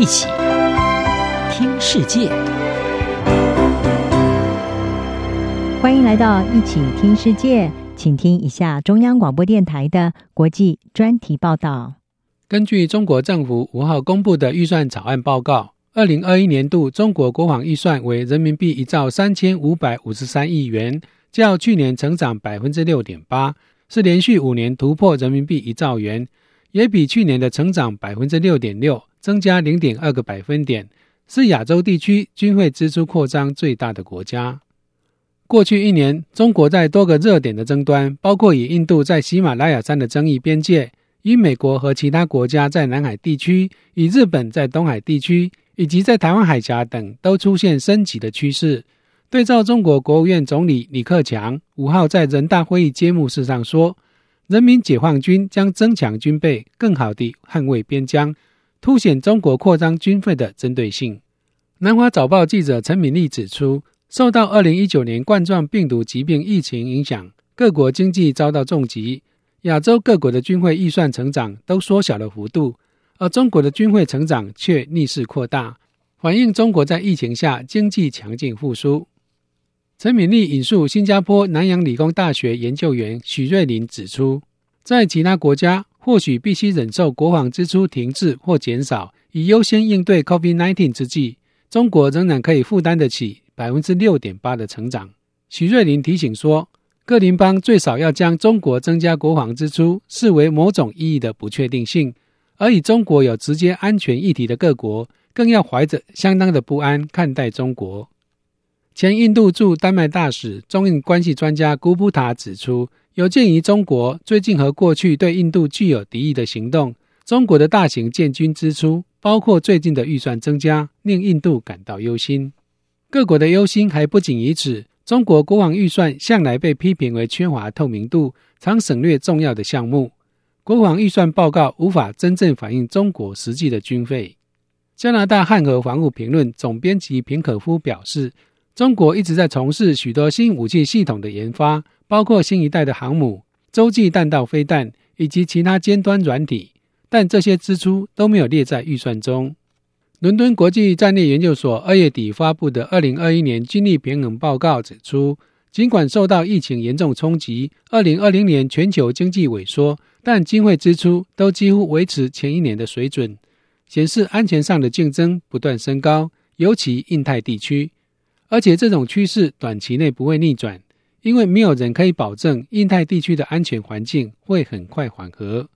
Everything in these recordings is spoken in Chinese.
一起听世界，欢迎来到一起听世界，请听一下中央广播电台的国际专题报道。根据中国政府五号公布的预算草案报告，二零二一年度中国国防预算为人民币一兆三千五百五十三亿元，较去年成长百分之六点八，是连续五年突破人民币一兆元。也比去年的成长百分之六点六增加零点二个百分点，是亚洲地区军费支出扩张最大的国家。过去一年，中国在多个热点的争端，包括与印度在喜马拉雅山的争议边界，与美国和其他国家在南海地区，与日本在东海地区，以及在台湾海峡等，都出现升级的趋势。对照中国国务院总理李克强五号在人大会议揭幕式上说。人民解放军将增强军备，更好地捍卫边疆，凸显中国扩张军费的针对性。南华早报记者陈敏丽指出，受到二零一九年冠状病毒疾病疫情影响，各国经济遭到重击，亚洲各国的军费预算成长都缩小了幅度，而中国的军费成长却逆势扩大，反映中国在疫情下经济强劲复苏。陈敏丽引述新加坡南洋理工大学研究员许瑞林指出，在其他国家或许必须忍受国防支出停滞或减少，以优先应对 COVID-19 之际，中国仍然可以负担得起百分之六点八的成长。许瑞麟提醒说，各邻邦最少要将中国增加国防支出视为某种意义的不确定性，而与中国有直接安全议题的各国，更要怀着相当的不安看待中国。前印度驻丹麦大使、中印关系专家古布塔指出，有鉴于中国最近和过去对印度具有敌意的行动，中国的大型建军支出，包括最近的预算增加，令印度感到忧心。各国的忧心还不仅于此，中国国防预算向来被批评为缺乏透明度，常省略重要的项目。国防预算报告无法真正反映中国实际的军费。加拿大汉和防务评论总编辑平可夫表示。中国一直在从事许多新武器系统的研发，包括新一代的航母、洲际弹道飞弹以及其他尖端软体，但这些支出都没有列在预算中。伦敦国际战略研究所二月底发布的《二零二一年军力平衡报告》指出，尽管受到疫情严重冲击，二零二零年全球经济萎缩，但军费支出都几乎维持前一年的水准，显示安全上的竞争不断升高，尤其印太地区。而且这种趋势短期内不会逆转，因为没有人可以保证印太地区的安全环境会很快缓和。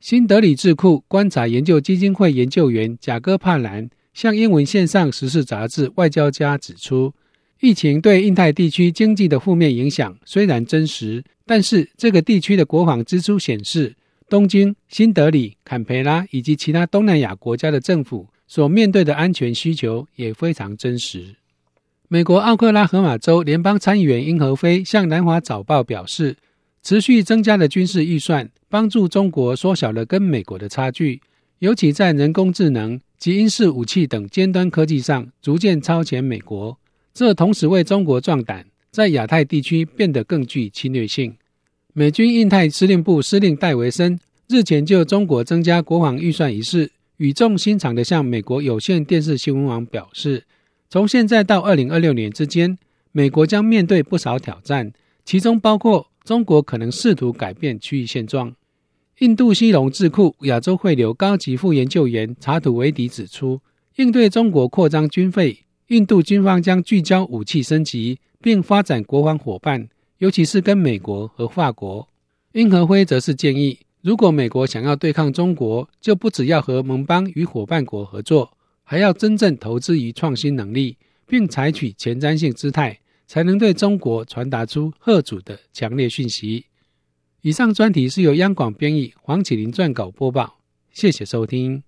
新德里智库观察研究基金会研究员贾戈帕兰向英文线上时事杂志《外交家》指出，疫情对印太地区经济的负面影响虽然真实，但是这个地区的国防支出显示，东京、新德里、坎培拉以及其他东南亚国家的政府所面对的安全需求也非常真实。美国奥克拉荷马州联邦参议员英和飞向南华早报表示，持续增加的军事预算帮助中国缩小了跟美国的差距，尤其在人工智能及英式武器等尖端科技上逐渐超前美国。这同时为中国壮胆，在亚太地区变得更具侵略性。美军印太司令部司令戴维森日前就中国增加国防预算一事，语重心长地向美国有线电视新闻网表示。从现在到二零二六年之间，美国将面对不少挑战，其中包括中国可能试图改变区域现状。印度西隆智库亚洲汇流高级副研究员查图维迪指出，应对中国扩张军费，印度军方将聚焦武器升级，并发展国防伙伴，尤其是跟美国和法国。英和辉则是建议，如果美国想要对抗中国，就不只要和盟邦与伙伴国合作。还要真正投资于创新能力，并采取前瞻性姿态，才能对中国传达出贺主的强烈讯息。以上专题是由央广编译黄启麟撰稿播报，谢谢收听。